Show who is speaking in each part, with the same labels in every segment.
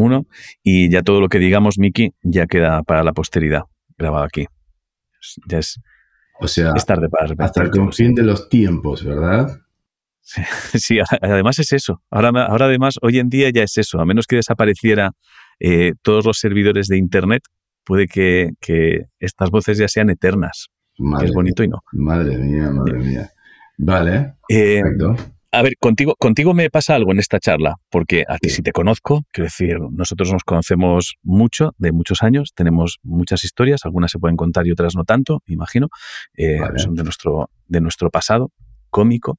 Speaker 1: uno, y ya todo lo que digamos, Miki, ya queda para la posteridad, grabado aquí. Ya es,
Speaker 2: o sea,
Speaker 1: es tarde para
Speaker 2: Hasta el de los tiempos, ¿verdad?
Speaker 1: Sí, además es eso. Ahora, ahora además, hoy en día ya es eso. A menos que desapareciera eh, todos los servidores de Internet, puede que, estas voces ya sean eternas. es bonito y no.
Speaker 2: Madre mía, madre mía. Vale.
Speaker 1: Eh, a ver, contigo, contigo me pasa algo en esta charla, porque a ti sí te conozco, quiero decir, nosotros nos conocemos mucho, de muchos años, tenemos muchas historias, algunas se pueden contar y otras no tanto, imagino, eh, son de nuestro, de nuestro pasado cómico.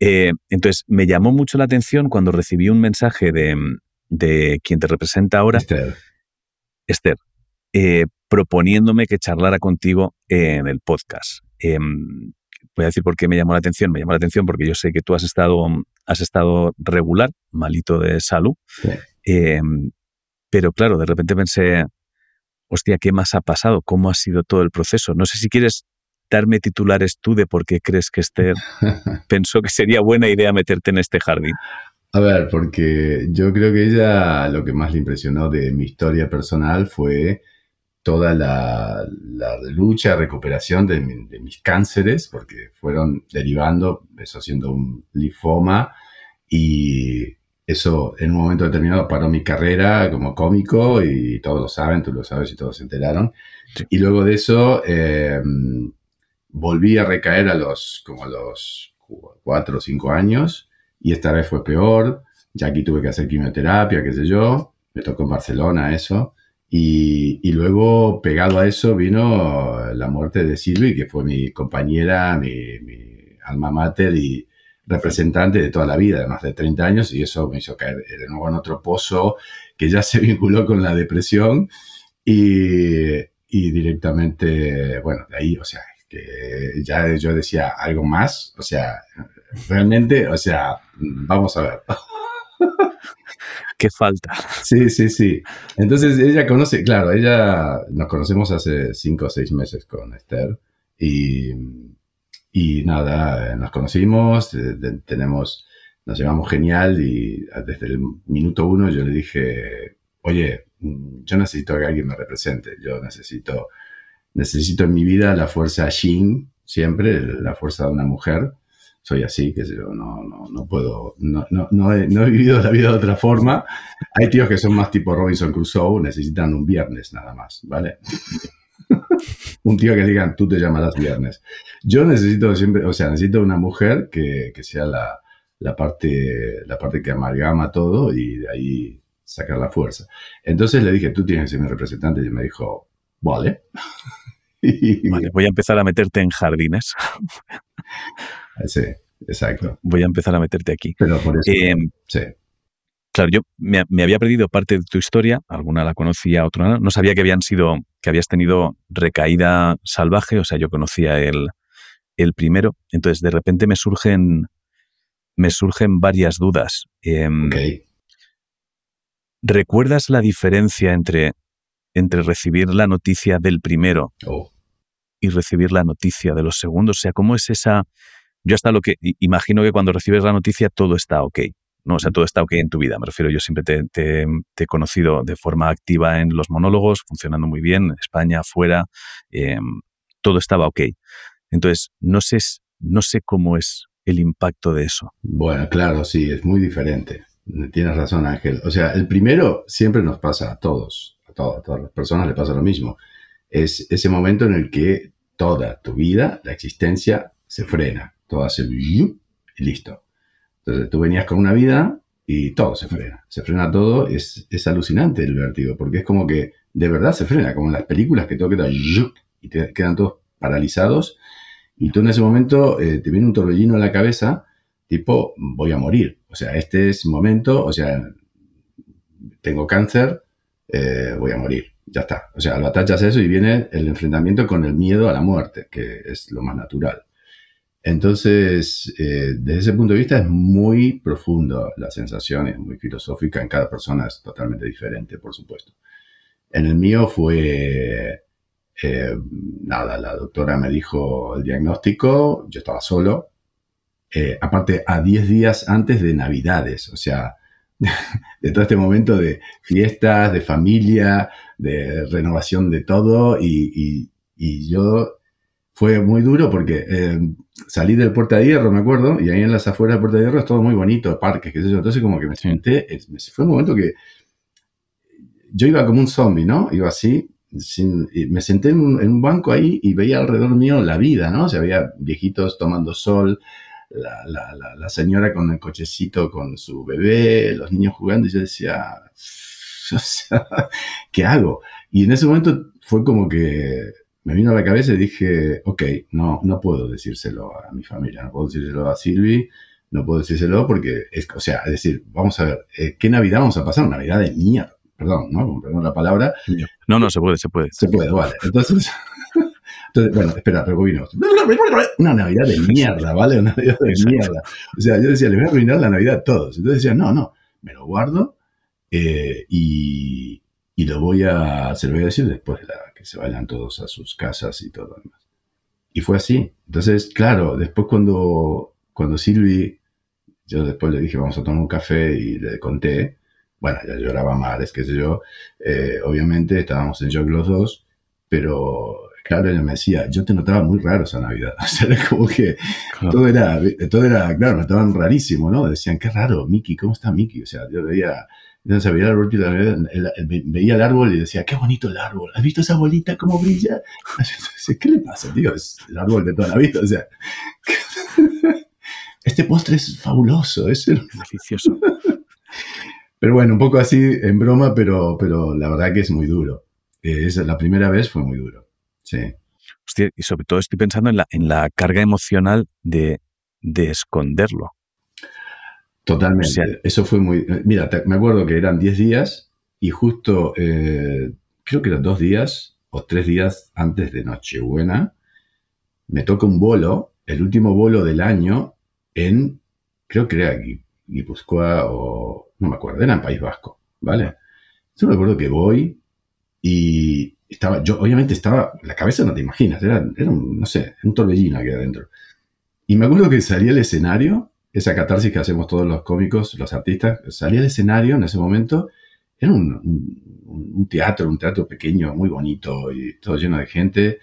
Speaker 1: Eh, entonces, me llamó mucho la atención cuando recibí un mensaje de, quien te representa ahora,
Speaker 2: Esther,
Speaker 1: Esther eh, proponiéndome que charlara contigo en el podcast. Em, voy a decir por qué me llamó la atención. Me llamó la atención porque yo sé que tú has estado, has estado regular, malito de salud. Em, pero claro, de repente pensé, hostia, ¿qué más ha pasado? ¿Cómo ha sido todo el proceso? No sé si quieres darme titulares tú de por qué crees que Esther pensó que sería buena idea meterte en este jardín.
Speaker 2: A ver, porque yo creo que ella lo que más le impresionó de mi historia personal fue toda la, lucha, recuperación de, mis cánceres, porque fueron derivando, eso siendo un linfoma, y eso en un momento determinado paró mi carrera como cómico, y todos lo saben, tú lo sabes y todos se enteraron. Y luego de eso eh, volví a recaer a los, como a los cuatro o cinco años, y esta vez fue peor, ya aquí tuve que hacer quimioterapia, qué sé yo, me tocó en Barcelona eso, y, luego, pegado a eso, vino la muerte de Silvi, que fue mi compañera, mi, alma mater y representante de toda la vida, de más de 30 años, y eso me hizo caer de nuevo en otro pozo que ya se vinculó con la depresión y, directamente, bueno, de ahí, o sea, que ya yo decía algo más, o sea, realmente, o sea, vamos a ver.
Speaker 1: ¿Qué falta?
Speaker 2: Sí, sí, sí. Entonces ella conoce, claro, ella nos conocemos hace cinco o seis meses con Esther y, y nada, nos conocimos, tenemos, nos llevamos genial y desde el minuto uno yo le dije, oye, yo necesito que alguien me represente, yo necesito, necesito en mi vida la fuerza Shin, siempre, la fuerza de una mujer soy así, que yo, no, no, no puedo, no, no, no, he, no, he, vivido la vida de otra forma. Hay tíos que son más tipo Robinson Crusoe, necesitan un viernes nada más, ¿vale? un tío que digan, tú te llamarás viernes. Yo necesito siempre, o sea, necesito una mujer que, que sea la, la, parte, la parte que amalgama todo y de ahí sacar la fuerza. Entonces le dije, tú tienes que ser mi representante y me dijo, vale.
Speaker 1: vale, voy a empezar a meterte en jardines.
Speaker 2: Sí, exacto.
Speaker 1: Voy a empezar a meterte aquí.
Speaker 2: Pero por eso. Eh, sí.
Speaker 1: Claro, yo me, había perdido parte de tu historia, alguna la conocía, otra no. No sabía que habían sido, que habías tenido recaída salvaje, o sea, yo conocía el, el primero. Entonces, de repente me surgen, me surgen varias dudas.
Speaker 2: Em,
Speaker 1: ¿Recuerdas la diferencia entre, entre recibir la noticia del primero
Speaker 2: oh.
Speaker 1: y recibir la noticia de los segundos? O sea, ¿cómo es esa, yo hasta lo que imagino que cuando recibes la noticia todo está ok. ¿no? O sea, todo está ok en tu vida. Me refiero, yo siempre te, he conocido de forma activa en los monólogos, funcionando muy bien, en España, fuera, em, todo estaba ok. Entonces, no sé, no sé cómo es el impacto de eso.
Speaker 2: Bueno, claro, sí, es muy diferente. Tienes razón, Ángel. O sea, el primero siempre nos pasa a todos, a, a todas las personas le pasa lo mismo. Es ese momento en el que toda tu vida, la existencia, se frena todo hace y listo. Entonces tú venías con una vida y todo se frena. Se frena todo, es, es alucinante el vértigo, porque es como que de verdad se frena, como en las películas que todo queda y te quedan todos paralizados. Y tú en ese momento eh, te viene un torbellino en la cabeza, tipo, voy a morir. O sea, este es momento, o sea, tengo cáncer, eh, voy a morir. Ya está. O sea, lo atachas eso y viene el enfrentamiento con el miedo a la muerte, que es lo más natural. Entonces, eh, desde ese punto de vista es muy profundo la sensación, es muy filosófica, en cada persona es totalmente diferente, por supuesto. En el mío fue, eh, nada, la doctora me dijo el diagnóstico, yo estaba solo, eh, aparte a 10 días antes de Navidades, o sea, de todo este momento de fiestas, de familia, de renovación de todo y, yo fue muy duro porque eh, salí del Puerta de Hierro, me acuerdo, y ahí en las afueras del Puerta de Hierro es todo muy bonito, parques, qué sé yo. Entonces como que me senté, fue un momento que yo iba como un zombie, ¿no? Iba así, me senté en un, banco ahí y veía alrededor mío la vida, ¿no? O sea, había viejitos tomando sol, la, señora con el cochecito con su bebé, los niños jugando, y yo decía, ¿qué hago? Y en ese momento fue como que me vino a la cabeza y dije, ok, no, no puedo decírselo a mi familia, no puedo decírselo a Silvi, no puedo decírselo porque, es, o sea, es decir, vamos a ver, eh, ¿qué Navidad vamos a pasar? Navidad de mierda perdón, ¿no? Perdón la palabra.
Speaker 1: No, no, se puede, se puede.
Speaker 2: Se puede, vale. Entonces, entonces bueno, espera, rebobino. Una Navidad de mierda, ¿vale? Una Navidad de mierda. O sea, yo decía, le voy a arruinar la Navidad a todos. Entonces decía, no, no, me lo guardo eh, y, y, lo voy a, se lo voy a decir después de la, que se vayan todos a sus casas y todo lo demás. Y fue así. Entonces, claro, después cuando, cuando Silvi, yo después le dije, vamos a tomar un café y le conté, bueno, ya lloraba es qué sé yo. Eh, obviamente estábamos en shock los dos, pero claro, ella me decía, yo te notaba muy raro esa Navidad. O sea, era como que todo, era, todo era, claro, me estaban rarísimo, ¿no? Decían, qué raro, Mickey, ¿cómo está Mickey? O sea, yo veía, entonces veía el árbol, veía el árbol y decía, qué bonito el árbol. ¿Has visto esa bolita cómo brilla? ¿Qué le pasa, tío? Es el árbol de toda la vida. O sea, este postre es fabuloso, es el...
Speaker 1: delicioso.
Speaker 2: Pero bueno, un poco así en broma, pero, pero la verdad que es muy duro. Eh, es, la primera vez fue muy duro. Sí.
Speaker 1: Hostia, y sobre todo estoy pensando en la, en la carga emocional de, de esconderlo.
Speaker 2: Totalmente. Eso fue muy. Eh, mira, me acuerdo que eran 10 días y justo, eh, creo que eran dos días o tres días antes de Nochebuena, me toca un bolo, el último bolo del año, en, creo que era Guipúzcoa o no me acuerdo, era en País Vasco, ¿vale? Yo me acuerdo que voy y estaba, yo obviamente estaba, la cabeza no te imaginas, era, era un, no sé, un torbellino aquí adentro. Y me acuerdo que salí al escenario, esa catarsis que hacemos todos los cómicos, los artistas, salí al escenario en ese momento, era un, un, teatro, un teatro pequeño, muy bonito y todo lleno de gente.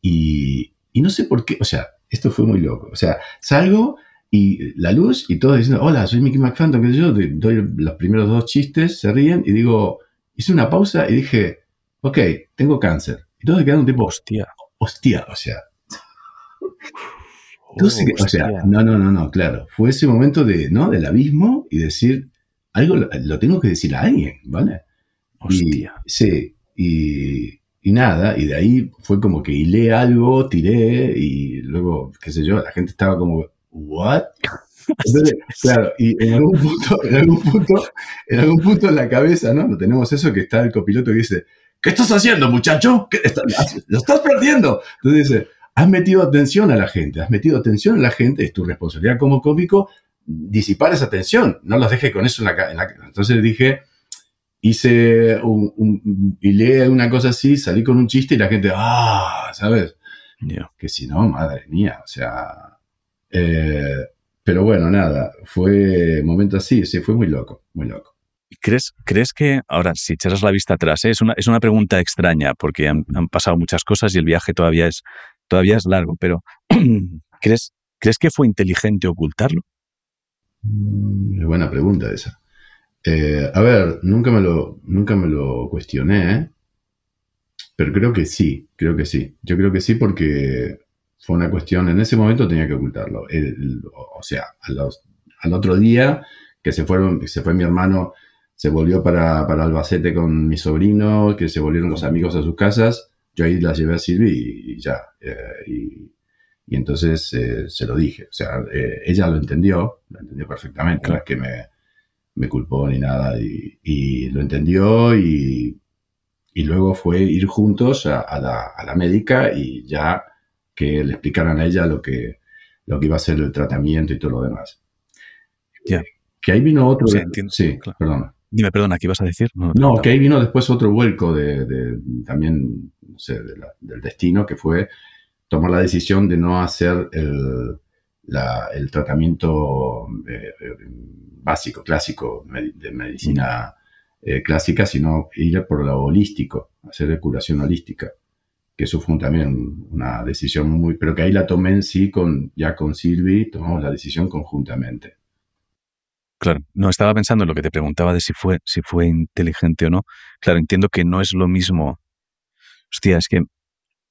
Speaker 2: Y, y no sé por qué, o sea, esto fue muy loco. O sea, salgo y la luz y todos diciendo, hola, soy Mickey McPhantom, que yo, doy los primeros dos chistes, se ríen y digo, hice una pausa y dije, ok, tengo cáncer. Y todos quedaron tipo,
Speaker 1: hostia,
Speaker 2: hostia, o sea. o sea, no, no, no, no, claro. Fue ese momento de, ¿no? Del abismo y decir, algo lo, tengo que decir a alguien, ¿vale?
Speaker 1: Hostia.
Speaker 2: sí, y, y nada, y de ahí fue como que hilé algo, tiré y luego, qué sé yo, la gente estaba como, ¿what? claro, y en algún punto, en algún punto, en algún punto en la cabeza, ¿no? Tenemos eso que está el copiloto que dice, ¿qué estás haciendo, muchacho? ¿Qué lo estás perdiendo. Entonces dice, has metido atención a la gente, has metido atención a la gente, es tu responsabilidad como cómico disipar esa atención, no los dejes con eso en la, en Entonces dije, hice un, y leí una cosa así, salí con un chiste y la gente, ah, ¿sabes? Que si no, madre mía, o sea, eh, pero bueno, nada, fue momento así, sí, fue muy loco, muy loco.
Speaker 1: ¿Crees, ¿Crees que, ahora, si echaras la vista atrás, eh, es, una, es una pregunta extraña porque han, pasado muchas cosas y el viaje todavía es, todavía es largo, pero ¿crees, ¿crees que fue inteligente ocultarlo?
Speaker 2: Mm, buena pregunta esa. Eh, a ver, nunca me lo, nunca me lo cuestioné, pero creo que sí, creo que sí. Yo creo que sí porque fue una cuestión, en ese momento tenía que ocultarlo. o sea, al otro día que se fueron, se fue mi hermano, se volvió para, para, Albacete con mi sobrino, que se volvieron los amigos a sus casas, yo ahí la llevé a Silvi y, ya. Eh, y, entonces eh, se lo dije. O sea, eh, ella lo entendió, lo entendió perfectamente, no es que me, me culpó ni nada, y, lo entendió y, y, luego fue ir juntos a, la, a la médica y ya que le explicaran a ella lo que, lo que iba a ser el tratamiento y todo lo demás.
Speaker 1: Ya.
Speaker 2: Que ahí vino otro...
Speaker 1: Sí,
Speaker 2: perdona.
Speaker 1: Dime, perdona, ¿qué ibas a decir?
Speaker 2: No, que ahí vino después otro vuelco de, también, no sé, del destino, que fue tomar la decisión de no hacer el, el tratamiento eh, básico, clásico de medicina eh, clásica, sino ir por lo holístico, hacer curación holística. Que eso fue también una decisión muy, pero que ahí la tomé en sí con, ya con Silvi, tomamos la decisión conjuntamente.
Speaker 1: Claro, no estaba pensando en lo que te preguntaba de si fue, si fue inteligente o no. Claro, entiendo que no es lo mismo. Hostia, es que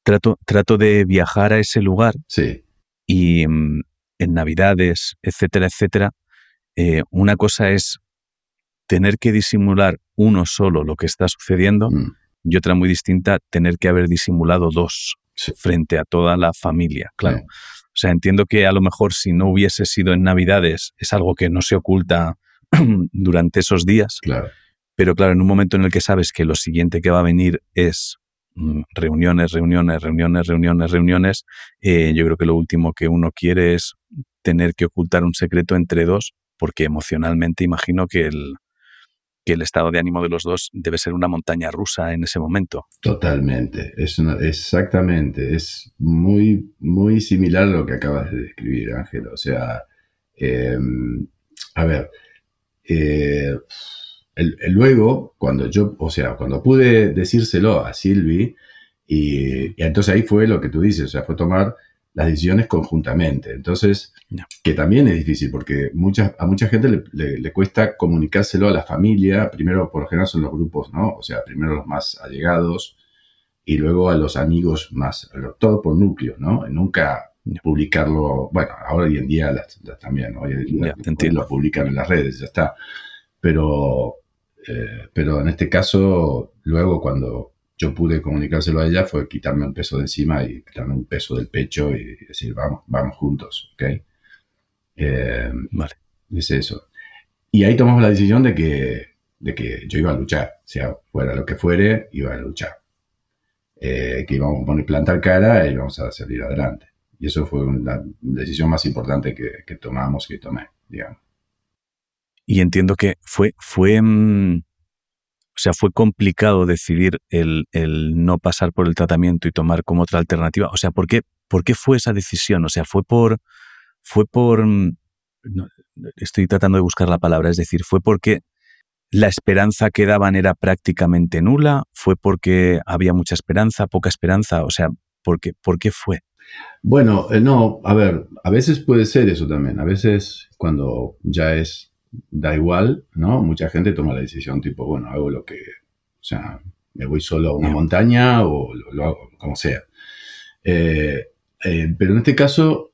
Speaker 1: trato, trato de viajar a ese lugar.
Speaker 2: Sí.
Speaker 1: Y mm, en Navidades, etcétera, etcétera, eh, una cosa es tener que disimular uno solo lo que está sucediendo mm. y otra muy distinta, tener que haber disimulado dos frente a toda la familia, claro. O sea, entiendo que a lo mejor si no hubiese sido en Navidades es algo que no se oculta durante esos días.
Speaker 2: Claro.
Speaker 1: Pero claro, en un momento en el que sabes que lo siguiente que va a venir es mm, reuniones, reuniones, reuniones, reuniones, reuniones, eh, yo creo que lo último que uno quiere es tener que ocultar un secreto entre dos, porque emocionalmente imagino que el, que el estado de ánimo de los dos debe ser una montaña rusa en ese momento.
Speaker 2: Totalmente, es exactamente, es muy, muy similar a lo que acabas de describir, Ángel. O sea, em, a ver, eh, luego, cuando yo, o sea, cuando pude decírselo a Silvi, y, y, entonces ahí fue lo que tú dices, o sea, fue tomar las decisiones conjuntamente. Entonces, que también es difícil porque mucha, a mucha gente le, cuesta comunicárselo a la familia. Primero, por lo general, son los grupos, ¿no? O sea, primero los más allegados y luego a los amigos más, todo por núcleo, ¿no? Nunca publicarlo, bueno, ahora hoy en día también, ¿no? Hoy lo publican en las redes, ya está. Pero, eh, pero en este caso, luego cuando yo pude comunicárselo a ella fue quitarme un peso de encima y quitarme un peso del pecho y decir, vamos, vamos juntos, ¿ok?
Speaker 1: Eh, vale.
Speaker 2: Es eso. Y ahí tomamos la decisión de que, de que yo iba a luchar, sea fuera lo que fuere, iba a luchar. Eh, que íbamos a poner plantar cara y íbamos a salir adelante. Y eso fue la decisión más importante que, que tomamos, que tomé, digamos.
Speaker 1: Y entiendo que fue, fue, mm, o sea, fue complicado decidir el, no pasar por el tratamiento y tomar como otra alternativa. O sea, ¿por qué, por qué fue esa decisión? O sea, fue por, fue por, mm, estoy tratando de buscar la palabra, es decir, fue porque la esperanza que daban era prácticamente nula, fue porque había mucha esperanza, poca esperanza, o sea, ¿por qué, ¿por qué fue?
Speaker 2: Bueno, eh, no, a ver, a veces puede ser eso también, a veces cuando ya es da igual, ¿no? Mucha gente toma la decisión tipo, bueno, hago lo que, o sea, me voy solo a una montaña o lo, hago como sea. Eh, eh, pero en este caso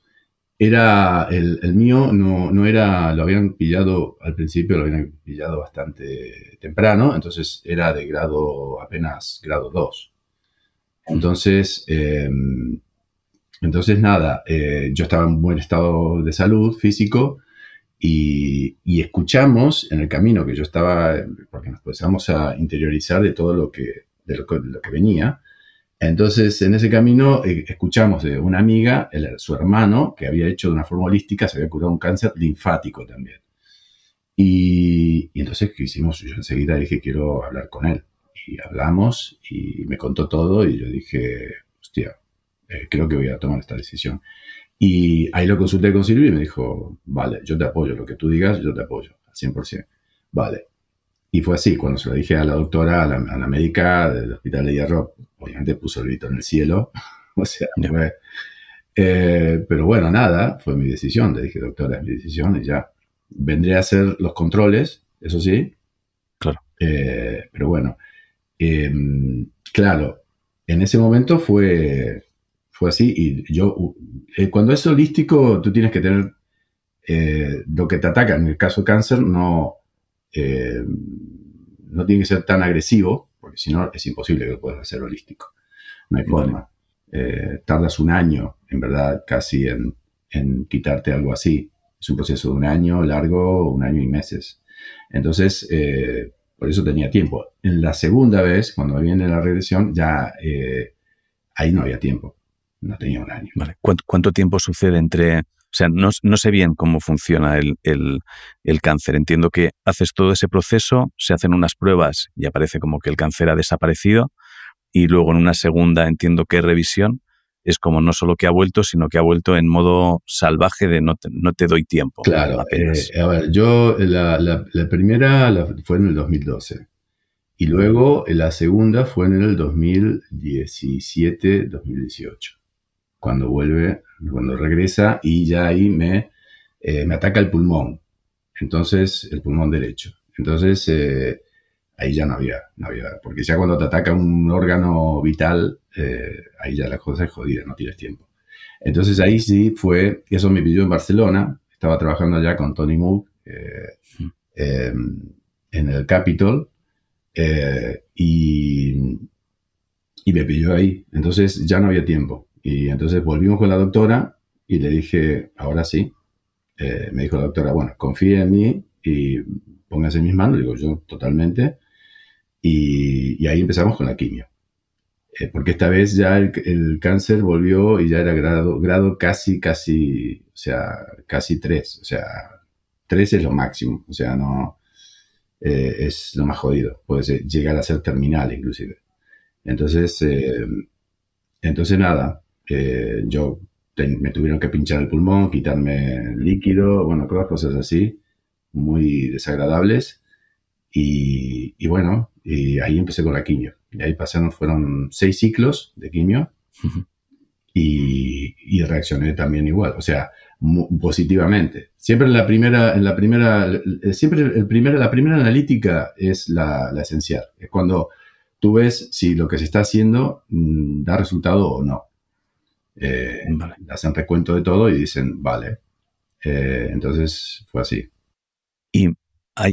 Speaker 2: era el, mío no, no, era, lo habían pillado al principio, lo habían pillado bastante temprano, entonces era de grado apenas grado 2. Entonces, em, entonces nada, eh, yo estaba en buen estado de salud físico, y, escuchamos en el camino que yo estaba, porque nos empezamos a interiorizar de todo lo que, de lo, que venía. Entonces, en ese camino eh, escuchamos de una amiga, su hermano, que había hecho de una forma holística, se había curado un cáncer linfático también. Y, entonces, ¿qué hicimos? Yo enseguida dije, quiero hablar con él. Y hablamos y me contó todo y yo dije, hostia, eh, creo que voy a tomar esta decisión. Y ahí lo consulté con Silvia y me dijo, vale, yo te apoyo, lo que tú digas, yo te apoyo, al 100%. Vale. Y fue así, cuando se lo dije a la doctora, a la, médica del Hospital de Hierro, obviamente puso el grito en el cielo. o sea, fue... Eh, pero bueno, nada, fue mi decisión. Le dije, doctora, es mi decisión y ya. Vendré a hacer los controles, eso sí.
Speaker 1: Claro.
Speaker 2: Eh, pero bueno, em, claro, en ese momento fue, fue así. Y yo, eh, cuando es holístico, tú tienes que tener eh, lo que te ataca. En el caso de cáncer, no, eh, no tiene que ser tan agresivo, porque si no es imposible que lo puedas hacer holístico. No hay forma. tardas un año, en verdad, casi en, en quitarte algo así. Es un proceso de un año largo, un año y meses. Entonces, por eso tenía tiempo. En la segunda vez, cuando viene la regresión, ya ahí no había tiempo no tenía un año.
Speaker 1: Vale. ¿Cuánto, tiempo sucede entre... O sea, no, sé bien cómo funciona el, cáncer. Entiendo que haces todo ese proceso, se hacen unas pruebas y aparece como que el cáncer ha desaparecido y luego en una segunda entiendo que revisión. es como no solo que ha vuelto, sino que ha vuelto en modo salvaje de no te, no te doy tiempo.
Speaker 2: Claro, eh, a ver, yo la, primera fue en el 2012 y luego la segunda fue en el 2017-2018, cuando vuelve, cuando regresa y ya ahí me, eh, me ataca el pulmón, entonces el pulmón derecho. Entonces eh, ahí ya no había, no había, porque ya cuando te ataca un órgano vital, eh, ahí ya la cosa es jodida, no tienes tiempo. Entonces ahí sí fue, eso me pidió en Barcelona, estaba trabajando allá con Tony Moog eh, em, en el Capitol y, y me pidió ahí. Entonces ya no había tiempo. Y entonces volvimos con la doctora y le dije, ahora sí. me dijo la doctora, bueno, confíe en mí y póngase en mis manos. Digo, yo totalmente. Y, ahí empezamos con la quimio. Eh, porque esta vez ya el, cáncer volvió y ya era grado, grado casi, casi, o sea, casi 3. O sea, 3 es lo máximo. O sea, no eh, es lo más jodido. Puede llegar a ser terminal inclusive. Entonces, eh, entonces nada, yo me tuvieron que pinchar el pulmón, quitarme líquido, bueno, todas cosas así, muy desagradables. Y, y bueno, y ahí empecé con la quimio. Y ahí pasaron, fueron seis ciclos de quimio y, y, reaccioné también igual, o sea, positivamente. Siempre la primera, en la primera, siempre el primer, la primera analítica es la, la, esencial. Es cuando tú ves si lo que se está haciendo mm, da resultado o no. Eh, Hacen recuento de todo y dicen, vale. Eh, entonces fue así.
Speaker 1: Y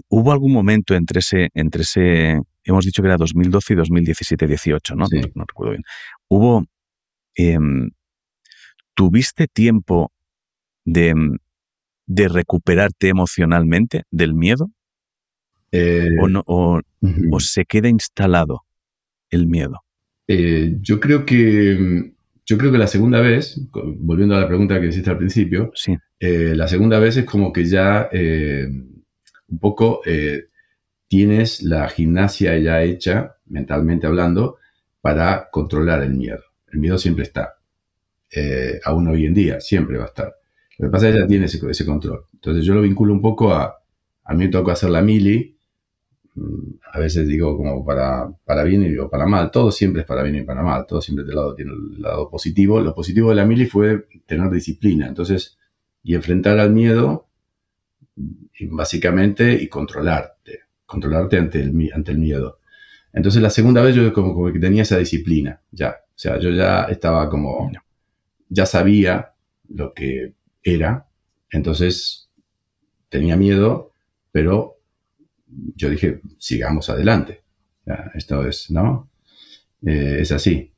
Speaker 1: ¿Hubo algún momento entre ese, entre ese, hemos dicho que era 2012 y 2017-18, ¿no? ¿no? recuerdo bien. ¿Hubo, em, tuviste tiempo de, de, recuperarte emocionalmente del miedo? Eh, ¿O, no, o, se queda instalado el miedo?
Speaker 2: Yo creo que yo creo que la segunda vez, volviendo a la pregunta que hiciste al principio,
Speaker 1: sí.
Speaker 2: Eh, la segunda vez es como que ya un poco eh, tienes la gimnasia ya hecha, mentalmente hablando, para controlar el miedo. El miedo siempre está. Eh, aún hoy en día, siempre va a estar. Lo que pasa es que ya tiene ese, control. Entonces yo lo vinculo un poco a, a mí me toca hacer la mili, a veces digo como para, para bien y digo para mal, todo siempre es para bien y para mal, todo siempre del lado tiene el lado positivo. Lo positivo de la mili fue tener disciplina, entonces, y enfrentar al miedo básicamente, y controlarte, controlarte ante el, ante el miedo. Entonces la segunda vez yo como, que tenía esa disciplina, ya. O sea, yo ya estaba como, ya sabía lo que era, entonces tenía miedo, pero yo dije, sigamos adelante. esto es, ¿no? Eh, es así.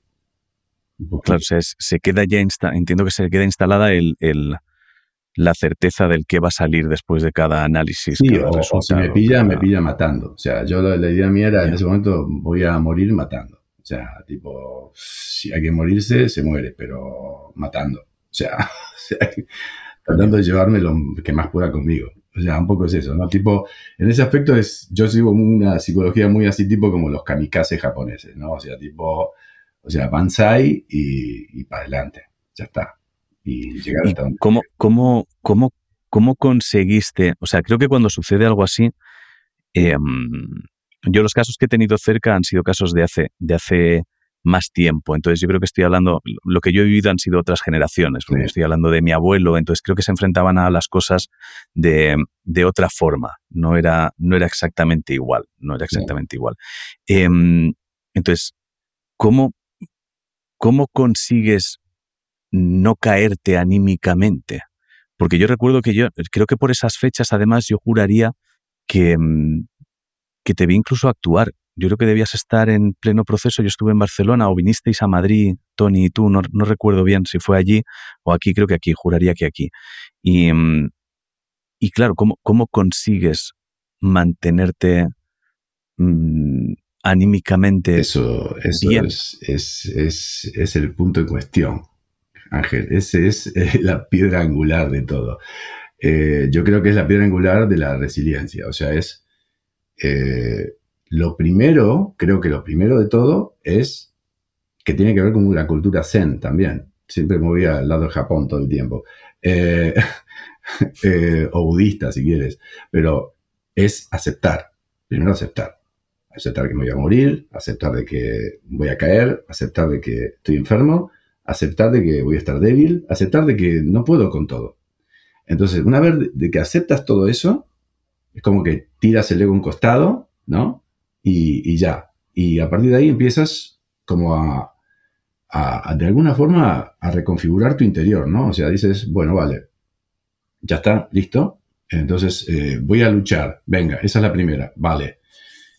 Speaker 1: Claro, se, se queda ya, entiendo que se queda instalada el, la certeza del que va a salir después de cada análisis.
Speaker 2: Sí, o, si me pilla, me pilla matando. O sea, yo la, idea mía era, en ese momento voy a morir matando. O sea, tipo, si hay que morirse, se muere, pero matando. O sea, tratando de llevarme lo que más pueda conmigo. O sea, un poco es eso, ¿no? Tipo, en ese aspecto es, yo sigo una psicología muy así, tipo como los kamikazes japoneses, ¿no? O sea, tipo, o sea, banzai y, y para adelante. Ya está y llegar hasta donde.
Speaker 1: ¿Cómo, cómo, cómo, cómo conseguiste? O sea, creo que cuando sucede algo así, em, yo los casos que he tenido cerca han sido casos de hace, de hace más tiempo. Entonces yo creo que estoy hablando, lo que yo he vivido han sido otras generaciones, porque estoy hablando de mi abuelo, entonces creo que se enfrentaban a las cosas de, de otra forma, no era, no era exactamente igual, no era exactamente igual. Em, entonces, ¿cómo, ¿cómo consigues no caerte anímicamente. Porque yo recuerdo que yo, creo que por esas fechas, además, yo juraría que, mm, que te vi incluso actuar. Yo creo que debías estar en pleno proceso. Yo estuve en Barcelona o vinisteis a Madrid, Tony y tú, no, recuerdo bien si fue allí o aquí, creo que aquí, juraría que aquí. Y, mm, y claro, ¿cómo, ¿cómo consigues mantenerte mm, anímicamente?
Speaker 2: Eso, eso Es, es, es, es el punto en cuestión. Ángel. Esa es eh, la piedra angular de todo. Eh, yo creo que es la piedra angular de la resiliencia. O sea, es eh, lo primero, creo que lo primero de todo es que tiene que ver con la cultura zen también. Siempre me voy al lado de Japón todo el tiempo. Eh, eh, o budista, si quieres. Pero es aceptar. Primero aceptar. Aceptar que me voy a morir, aceptar de que voy a caer, aceptar de que estoy enfermo, aceptar de que voy a estar débil, aceptar de que no puedo con todo. Entonces, una vez de que aceptas todo eso, es como que tiras el ego a un costado, ¿no? Y, ya. Y a partir de ahí empiezas como a, de alguna forma, a reconfigurar tu interior, ¿no? O sea, dices, bueno, vale, ya está, listo. Entonces, eh, voy a luchar. Venga, esa es la primera. Vale.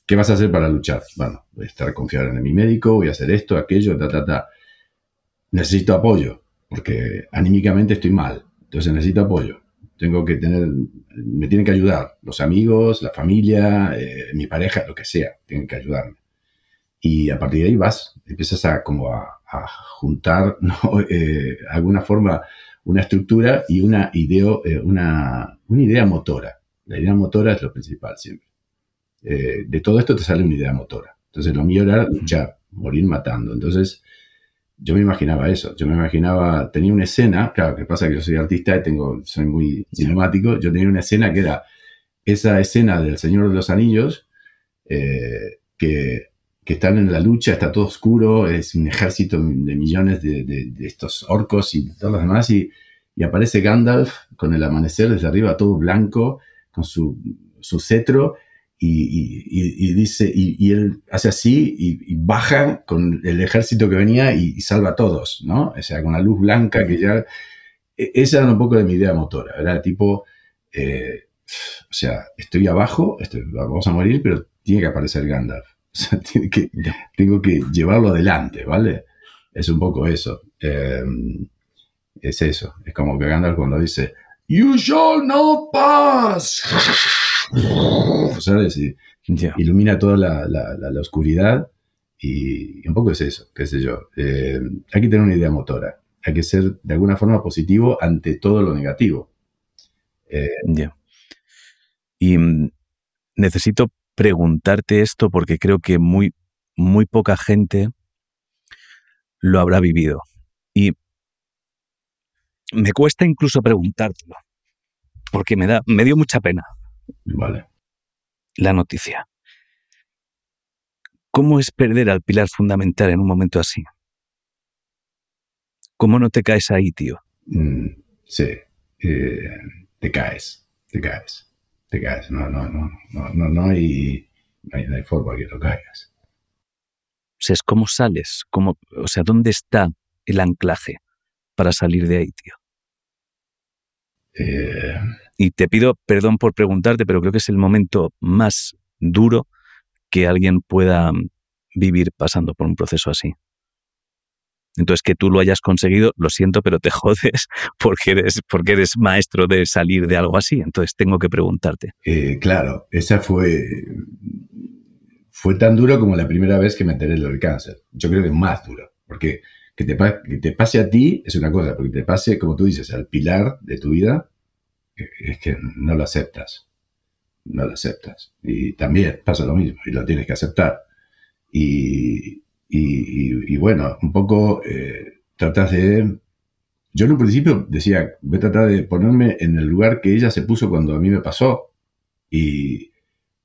Speaker 2: ¿Qué vas a hacer para luchar? Bueno, voy a estar confiado en mi médico, voy a hacer esto, aquello, ta, ta, ta. Necesito apoyo, porque anímicamente estoy mal. Entonces necesito apoyo. Tengo que tener, me tienen que ayudar los amigos, la familia, eh, mi pareja, lo que sea, tienen que ayudarme. Y a partir de ahí vas, empiezas a como a, juntar, ¿no? Eh, alguna forma, una estructura y una idea, eh, una, una, idea motora. La idea motora es lo principal siempre. de todo esto te sale una idea motora. Entonces lo mío era luchar, morir matando. Entonces yo me imaginaba eso, yo me imaginaba, tenía una escena, claro, que pasa que yo soy artista y tengo, soy muy cinemático, yo tenía una escena que era esa escena del Señor de los Anillos, eh, que, que, están en la lucha, está todo oscuro, es un ejército de millones de, estos orcos y todos los demás, y, y, aparece Gandalf con el amanecer desde arriba todo blanco, con su, su cetro, y, dice, y, él hace así y, baja con el ejército que venía y, salva a todos, ¿no? O sea, con la luz blanca que ya... E, esa era un poco de mi idea motora, era tipo, eh, o sea, estoy abajo, vamos a morir, pero tiene que aparecer Gandalf. O sea, tiene que, tengo que llevarlo adelante, ¿vale? Es un poco eso. Em, es eso. Es como que Gandalf cuando dice, You shall not pass ¿sabes? Y ilumina toda la, oscuridad y, un poco es eso, qué sé yo. Eh, hay que tener una idea motora, hay que ser de alguna forma positivo ante todo lo negativo.
Speaker 1: Eh. Y mm, necesito preguntarte esto porque creo que muy, muy poca gente lo habrá vivido. Y me cuesta incluso preguntártelo, porque me, da, me dio mucha pena.
Speaker 2: Vale.
Speaker 1: La noticia. ¿Cómo es perder al pilar fundamental en un momento así? ¿Cómo no te caes ahí, tío?
Speaker 2: Mm, sí, eh, te caes, te caes, te caes. No, no, no, no, no, no hay, no hay, forma que no caigas.
Speaker 1: O sea, es cómo sales, cómo, o sea, ¿dónde está el anclaje para salir de ahí, tío?
Speaker 2: Eh,
Speaker 1: y te pido perdón por preguntarte, pero creo que es el momento más duro que alguien pueda mm, vivir pasando por un proceso así. Entonces, que tú lo hayas conseguido, lo siento, pero te jodes porque eres, porque eres maestro de salir de algo así. Entonces, tengo que preguntarte.
Speaker 2: Eh, claro, esa fue, fue tan duro como la primera vez que me enteré del cáncer. Yo creo que más duro, porque que te, pase a ti es una cosa, porque te pase, como tú dices, al pilar de tu vida, es que no lo aceptas. No lo aceptas. Y también pasa lo mismo, y lo tienes que aceptar. Y, y, bueno, un poco eh, tratas de... Yo en un principio decía, voy a tratar de ponerme en el lugar que ella se puso cuando a mí me pasó. Y,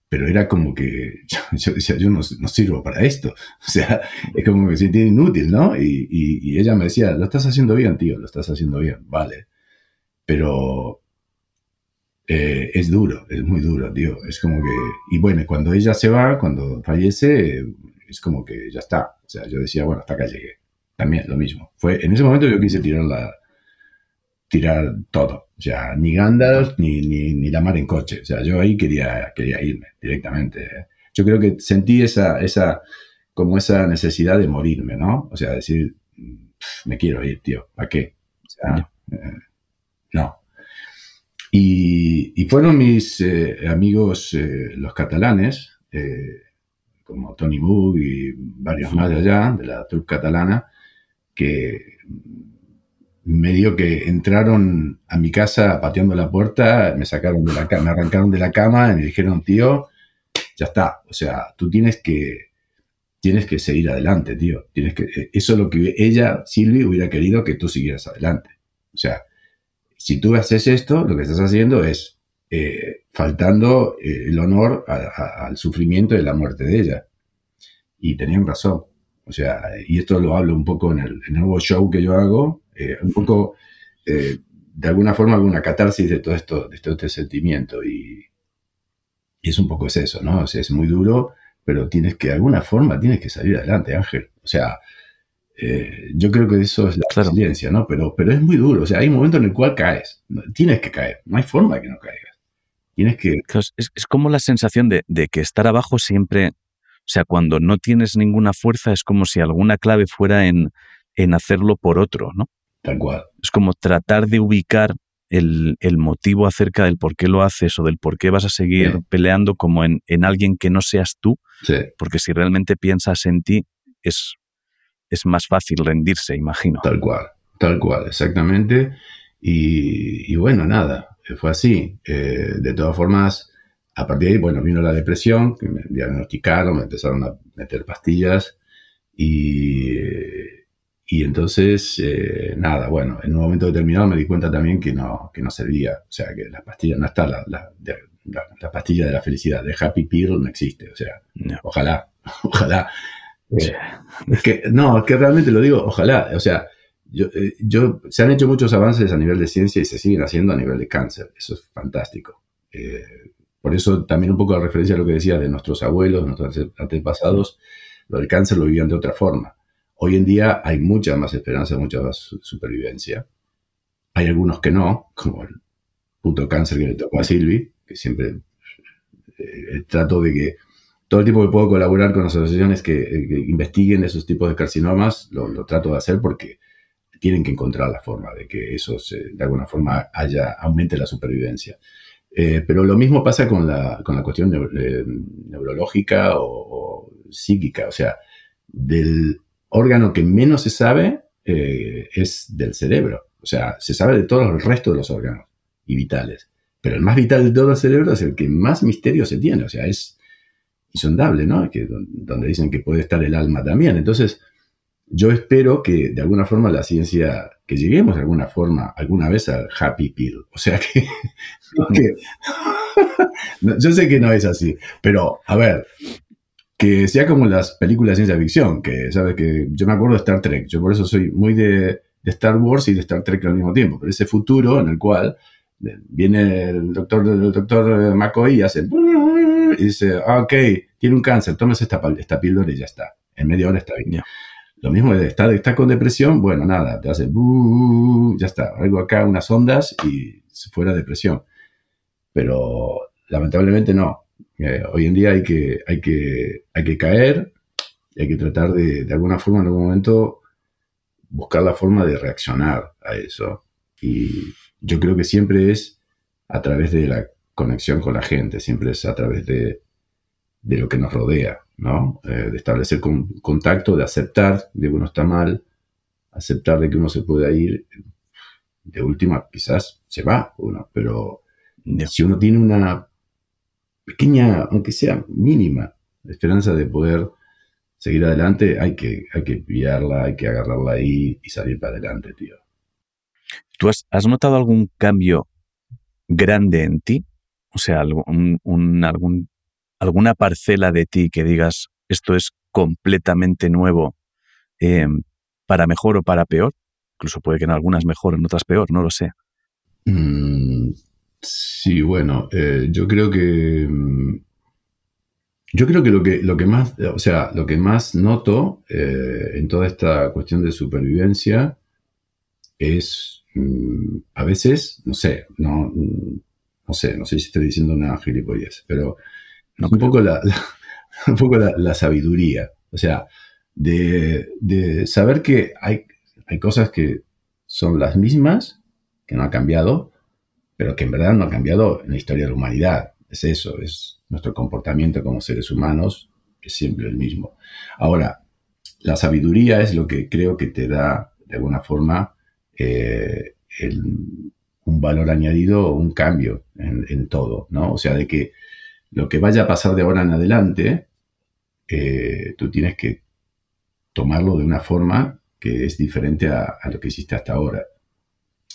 Speaker 2: pero era como que yo, decía, yo no, sirvo para esto. O sea, es como que se siente inútil, ¿no? Y, y, ella me decía, lo estás haciendo bien, tío, lo estás haciendo bien, vale. Pero eh, es duro, es muy duro, tío. Es como que, y bueno, cuando ella se va, cuando fallece, es como que ya está. O sea, yo decía, bueno, hasta acá llegué. También lo mismo. Fue, en ese momento yo quise tirar la, tirar todo. O sea, ni Gandalf ni, ni, la mar en coche. O sea, yo ahí quería, quería irme directamente. Yo creo que sentí esa, esa, como esa necesidad de morirme, ¿no? O sea, decir, me quiero ir, tío. ¿A qué? O sea, eh, no. Y, fueron mis eh, amigos eh, los catalanes, eh, como Tony Moog y varios más de allá, de la trupe catalana, que medio que entraron a mi casa pateando la puerta, me sacaron de la cama, me arrancaron de la cama y me dijeron, tío, ya está, o sea, tú tienes que, tienes que seguir adelante, tío. Tienes que, eh, eso es lo que ella, Silvi, hubiera querido que tú siguieras adelante. O sea, si tú haces esto, lo que estás haciendo es eh, faltando eh, el honor al sufrimiento y la muerte de ella. Y tenían razón. O sea, y esto lo hablo un poco en el, nuevo show que yo hago, un poco, de alguna forma, alguna catarsis de todo esto, de todo este sentimiento. Y, y es un poco eso, ¿no? O sea, es muy duro pero tienes que, de alguna forma, tienes que salir adelante, Ángel. O sea, eh, yo creo que eso es la resiliencia, ¿no? Pero, pero es muy duro. O sea, hay un momento en el cual caes. Tienes que caer. No hay forma de que no caigas. Tienes que.
Speaker 1: es, como la sensación de, que estar abajo siempre. O sea, cuando no tienes ninguna fuerza, es como si alguna clave fuera en, en hacerlo por otro, ¿no?
Speaker 2: Tal cual.
Speaker 1: Es como tratar de ubicar el, motivo acerca del por qué lo haces o del por qué vas a seguir peleando como en, alguien que no seas tú, porque si realmente piensas en ti, es, es más fácil rendirse, imagino.
Speaker 2: Tal cual, tal cual, exactamente. Y, bueno, nada, fue así. Eh, de todas formas, a partir de ahí, bueno, vino la depresión, que me diagnosticaron, me empezaron a meter pastillas y y entonces, eh, nada, bueno, en un momento determinado me di cuenta también que no, que no servía. O sea, que la pastilla no está, la, la, la, pastilla de la felicidad, de Happy Pill no existe. O sea, ojalá, ojalá. Eh, es que, no, es que realmente lo digo, ojalá. O sea, yo, eh, yo, se han hecho muchos avances a nivel de ciencia y se siguen haciendo a nivel de cáncer. Eso es fantástico. por eso también un poco a referencia a lo que decía de nuestros abuelos, nuestros antepasados, lo del cáncer lo vivían de otra forma Hoy en día hay mucha más esperanza, mucha más supervivencia. Hay algunos que no, como el puto cáncer que le tocó a Silvi, que siempre eh, trato de que todo el tiempo que puedo colaborar con asociaciones que, investiguen esos tipos de carcinomas, lo, trato de hacer porque tienen que encontrar la forma de que eso de alguna forma haya, aumente la supervivencia. Eh, pero lo mismo pasa con la, con la cuestión neurológica o, o, psíquica, o sea, del órgano que menos se sabe eh, es del cerebro. O sea, se sabe de todo el resto de los órganos y vitales. Pero el más vital de todo el cerebro es el que más misterio se tiene. O sea, es insondable, ¿no? Que, donde dicen que puede estar el alma también. Entonces, yo espero que de alguna forma la ciencia, que lleguemos de alguna forma, alguna vez al happy pill. O sea que, que yo sé que no es así, pero a ver, que sea como las películas de ciencia ficción, que, ¿sabes? Que yo me acuerdo de Star Trek, yo por eso soy muy de, Star Wars y de Star Trek al mismo tiempo, pero ese futuro en el cual viene el doctor, el doctor McCoy y hace, y dice, ah, ok, tiene un cáncer, tómese esta, esta píldora y ya está, en media hora está bien. Lo mismo estar está con depresión, bueno, nada, te hace, ya está, algo acá, unas ondas y fuera depresión. Pero lamentablemente no, eh, hoy en día hay que, hay que, hay que caer, hay que tratar de, de alguna forma, en algún momento, buscar la forma de reaccionar a eso. Y yo creo que siempre es a través de la conexión con la gente, siempre es a través de, de lo que nos rodea, ¿no? Eh, de establecer contacto, de aceptar de que uno está mal, aceptar de que uno se puede ir. De última, quizás se va uno, pero si uno tiene una pequeña, aunque sea mínima, esperanza de poder seguir adelante, hay que, hay que pillarla, hay que agarrarla ahí y salir para adelante, tío.
Speaker 1: ¿Tú has, notado algún cambio grande en ti? O sea, algún, algún, alguna parcela de ti que digas, esto es completamente nuevo, em, para mejor o para peor. Incluso puede que en algunas mejor, en otras peor, no lo sé.
Speaker 2: Mm, Sí, bueno, eh, yo creo que. Mm, yo creo que lo que, lo que más, o sea, lo que más noto eh, en toda esta cuestión de supervivencia es mm, a veces, no sé, no, no sé, no sé si estoy diciendo una gilipollez, pero un, poco la, un poco la, sabiduría. O sea, de, de, saber que hay, hay cosas que son las mismas, que no han cambiado, pero que en verdad no ha cambiado en la historia de la humanidad. Es eso, es nuestro comportamiento como seres humanos, es siempre el mismo. Ahora, la sabiduría es lo que creo que te da, de alguna forma, eh, un valor añadido o un cambio en, todo, ¿no? O sea, de que lo que vaya a pasar de ahora en adelante eh, tú tienes que tomarlo de una forma que es diferente a, lo que hiciste hasta ahora.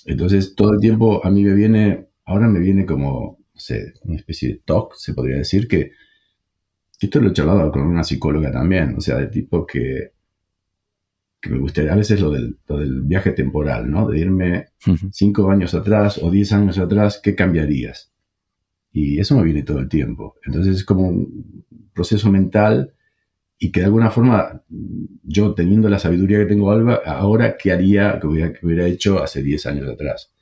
Speaker 2: Entonces, todo el tiempo a mí me viene, ahora me viene como, no sé, una especie de talk, se podría decir, que, esto lo he charlado con una psicóloga también, o sea, de tipo que, que me gustaría, a veces lo del, del viaje temporal, ¿no? De irme cinco años atrás o diez años atrás, ¿qué cambiarías? Y eso me viene todo el tiempo. Entonces es como un proceso mental y que de alguna forma yo teniendo la sabiduría que tengo ahora, ¿qué haría que hubiera, hecho hace 10 años atrás?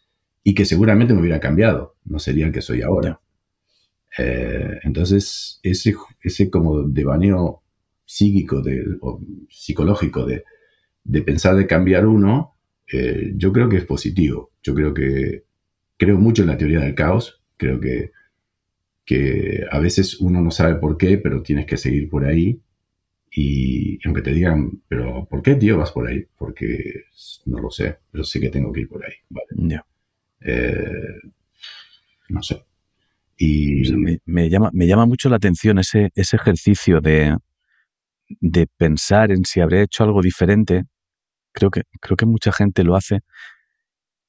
Speaker 2: Y que seguramente me hubiera cambiado, no sería el que soy ahora. Eh, entonces, ese, ese como devaneo psíquico de, o psicológico de, de, pensar de cambiar uno, eh, yo creo que es positivo. Yo creo que creo mucho en la teoría del caos. Creo que, que a veces uno no sabe por qué, pero tienes que seguir por ahí y aunque te digan, pero ¿por qué, tío, vas por ahí? Porque no lo sé, pero sé que tengo que ir por ahí. Vale. Eh, no sé. Y...
Speaker 1: me, llama, me llama mucho la atención ese, ese ejercicio de, de pensar en si habría hecho algo diferente. Creo que, creo que mucha gente lo hace.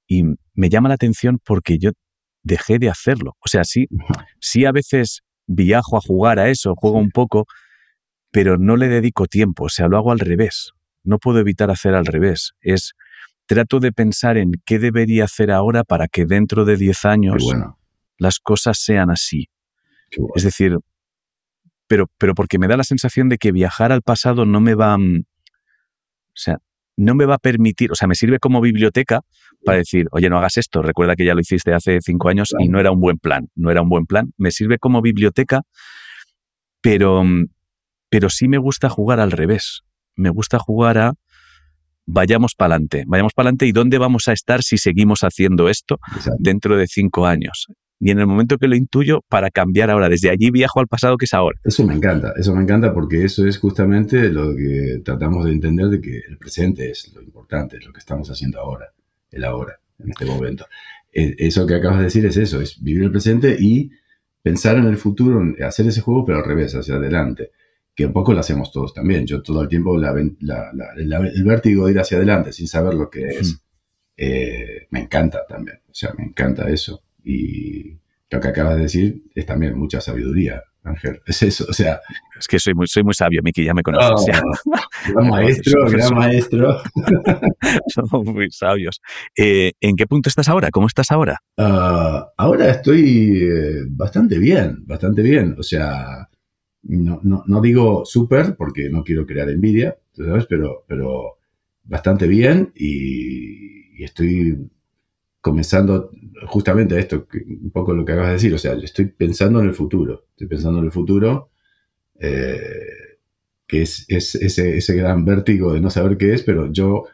Speaker 1: Y me llama la atención porque yo dejé de hacerlo. O sea, sí, sí a veces viajo a jugar a eso, juego un poco, pero no le dedico tiempo, o sea, lo hago al revés. No puedo evitar hacer al revés. Es trato de pensar en qué debería hacer ahora para que dentro de 10 años las cosas sean así. Es decir, pero, pero porque me da la sensación de que viajar al pasado no me va, mm, o sea, no me va a permitir, o sea, me sirve como biblioteca para decir, oye, no hagas esto, recuerda que ya lo hiciste hace cinco años y no era un buen plan, no era un buen plan. Me sirve como biblioteca, pero, mm, pero sí me gusta jugar al revés. Me gusta jugar a vayamos para adelante, vayamos para adelante y dónde vamos a estar si seguimos haciendo esto dentro de cinco años. Y en el momento que lo intuyo, para cambiar ahora, desde allí viajo al pasado que es ahora.
Speaker 2: Eso me encanta, eso me encanta porque eso es justamente lo que tratamos de entender de que el presente es lo importante, es lo que estamos haciendo ahora, el ahora, en este momento. E, eso que acabas de decir es eso, es vivir el presente y pensar en el futuro, hacer ese juego, pero al revés, hacia adelante que un poco lo hacemos todos también. Yo todo el tiempo el vértigo de ir hacia adelante sin saber lo que es, eh, me encanta también. O sea, me encanta eso. Y lo que acabas de decir es también mucha sabiduría, Ángel. Es eso, o sea...
Speaker 1: Es que soy muy, soy muy sabio, Miki, ya me conoces.
Speaker 2: gran maestro, gran maestro.
Speaker 1: Somos muy sabios. Eh, ¿En qué punto estás ahora? ¿Cómo estás ahora?
Speaker 2: Ah, ahora estoy eh, bastante bien, bastante bien. O sea, no, no, no digo súper porque no quiero crear envidia, ¿sabes? Pero, pero bastante bien y, estoy comenzando justamente esto, un poco lo que acabas de decir, o sea, estoy pensando en el futuro, estoy pensando en el futuro, eh, que es, ese, ese, gran vértigo de no saber qué es, pero yo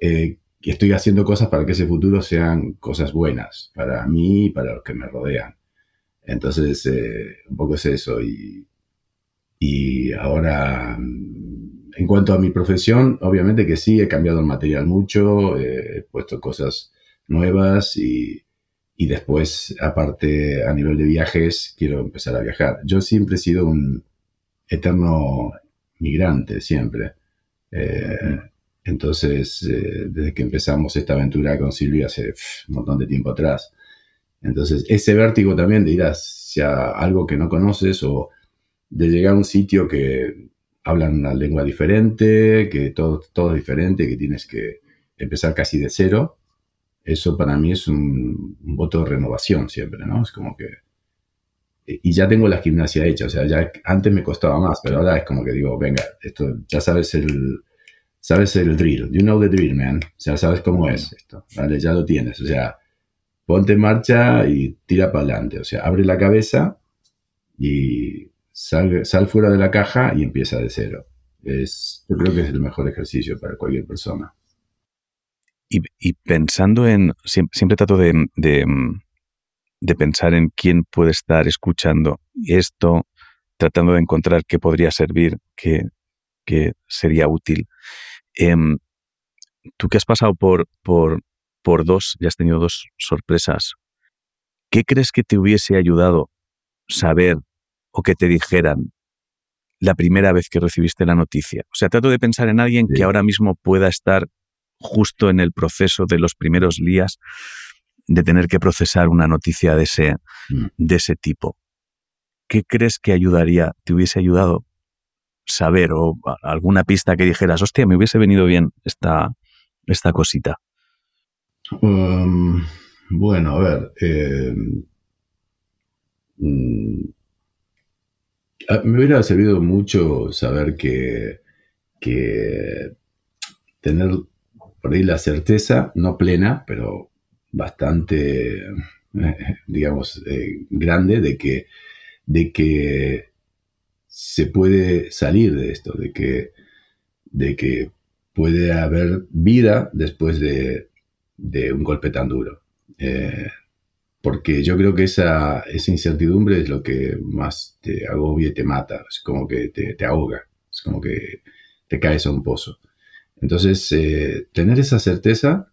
Speaker 2: eh, estoy haciendo cosas para que ese futuro sean cosas buenas para mí y para los que me rodean. Entonces, eh, un poco es eso y y ahora, en cuanto a mi profesión, obviamente que sí, he cambiado el material mucho, he puesto cosas nuevas y, y después, aparte, a nivel de viajes, quiero empezar a viajar. Yo siempre he sido un eterno migrante, siempre. Eh, entonces, eh, desde que empezamos esta aventura con Silvia hace un montón de tiempo atrás. Entonces, ese vértigo también de ir hacia algo que no conoces o de llegar a un sitio que hablan una lengua diferente, que todo, todo es diferente, que tienes que empezar casi de cero, eso para mí es un, voto de renovación siempre, ¿no? Es como que... Y ya tengo la gimnasia hecha, o sea, ya antes me costaba más, pero ahora es como que digo, venga, esto ya sabes el, sabes el drill, you know the drill, man, o sea, sabes cómo es esto, ¿vale? Ya lo tienes, o sea, ponte en marcha y tira para adelante, o sea, abre la cabeza y sal, fuera de la caja y empieza de cero. Es, yo creo que es el mejor ejercicio para cualquier persona.
Speaker 1: Y, pensando en, siempre, trato de, de, pensar en quién puede estar escuchando esto, tratando de encontrar qué podría servir, qué, qué sería útil. Em, tú que has pasado por, por, por dos, ya has tenido dos sorpresas, ¿qué crees que te hubiese ayudado saber o que te dijeran la primera vez que recibiste la noticia? O sea, trato de pensar en alguien que ahora mismo pueda estar justo en el proceso de los primeros días de tener que procesar una noticia de ese, mm. de ese tipo. ¿Qué crees que ayudaría, te hubiese ayudado saber o alguna pista que dijeras, hostia, me hubiese venido bien esta, esta cosita?
Speaker 2: Um, bueno, a ver. Eh, mm, me hubiera servido mucho saber que, tener por ahí la certeza, no plena, pero bastante, digamos, eh, grande de que, de que se puede salir de esto, de que, de que puede haber vida después de, un golpe tan duro. Eh, porque yo creo que esa, esa, incertidumbre es lo que más te agobia y te mata, es como que te, ahoga, es como que te caes a un pozo. Entonces, eh, tener esa certeza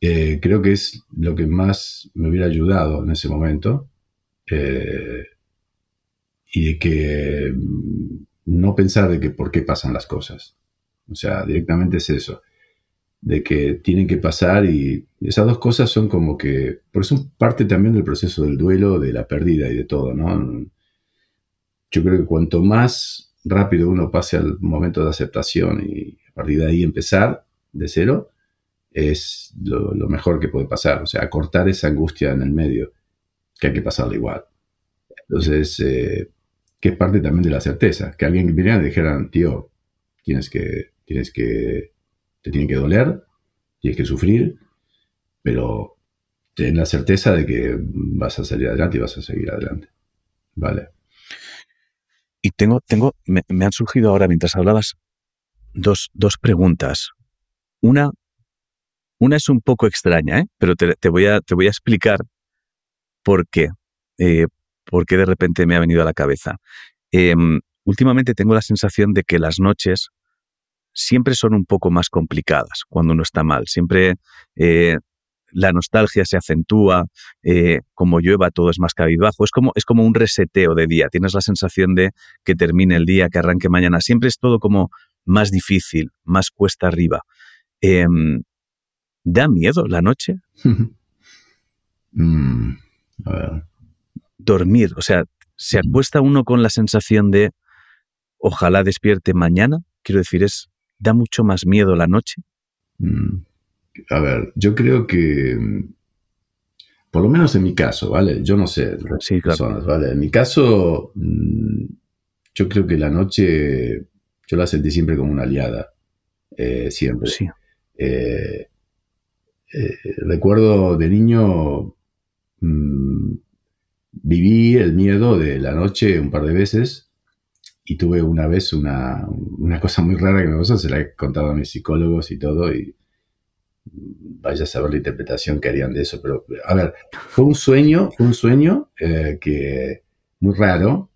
Speaker 2: eh, creo que es lo que más me hubiera ayudado en ese momento. Eh, y de que mm, no pensar de que por qué pasan las cosas. O sea, directamente es eso. De que tienen que pasar y esas dos cosas son como que, por eso parte también del proceso del duelo, de la pérdida y de todo, ¿no? Yo creo que cuanto más rápido uno pase al momento de aceptación y a partir de ahí empezar de cero, es lo, mejor que puede pasar. O sea, cortar esa angustia en el medio, que hay que pasarla igual. Entonces, eh, que es parte también de la certeza. Que alguien que viniera y dijeran, tío, tienes que, tienes que, te tiene que doler, tienes que sufrir, pero ten la certeza de que vas a salir adelante y vas a seguir adelante. Vale.
Speaker 1: Y tengo, tengo, me, han surgido ahora mientras hablabas dos, dos preguntas. Una, una es un poco extraña, ¿eh? pero te, voy a, te voy a explicar por qué. Eh, por qué de repente me ha venido a la cabeza. Em, últimamente tengo la sensación de que las noches siempre son un poco más complicadas cuando uno está mal. Siempre eh, la nostalgia se acentúa, eh, como llueva todo es más cabizbajo. Es como, es como un reseteo de día. Tienes la sensación de que termine el día, que arranque mañana. Siempre es todo como más difícil, más cuesta arriba. Em, ¿Da miedo la noche?
Speaker 2: Mm,
Speaker 1: Dormir, o sea, ¿se acuesta uno con la sensación de ojalá despierte mañana? Quiero decir, es ¿da mucho más miedo la noche?
Speaker 2: Mm, a ver, yo creo que, por lo menos en mi caso, ¿vale? Yo no sé,
Speaker 1: sí, claro.
Speaker 2: ¿vale? En mi caso, mm, yo creo que la noche yo la sentí siempre como una aliada, eh, siempre.
Speaker 1: Sí.
Speaker 2: Eh, eh, recuerdo de niño, mm, viví el miedo de la noche un par de veces y tuve una vez una, cosa muy rara que me pasó, se la he contado a mis psicólogos y todo, y vaya a saber la interpretación que harían de eso, pero a ver, fue un sueño, fue un sueño eh, que muy raro,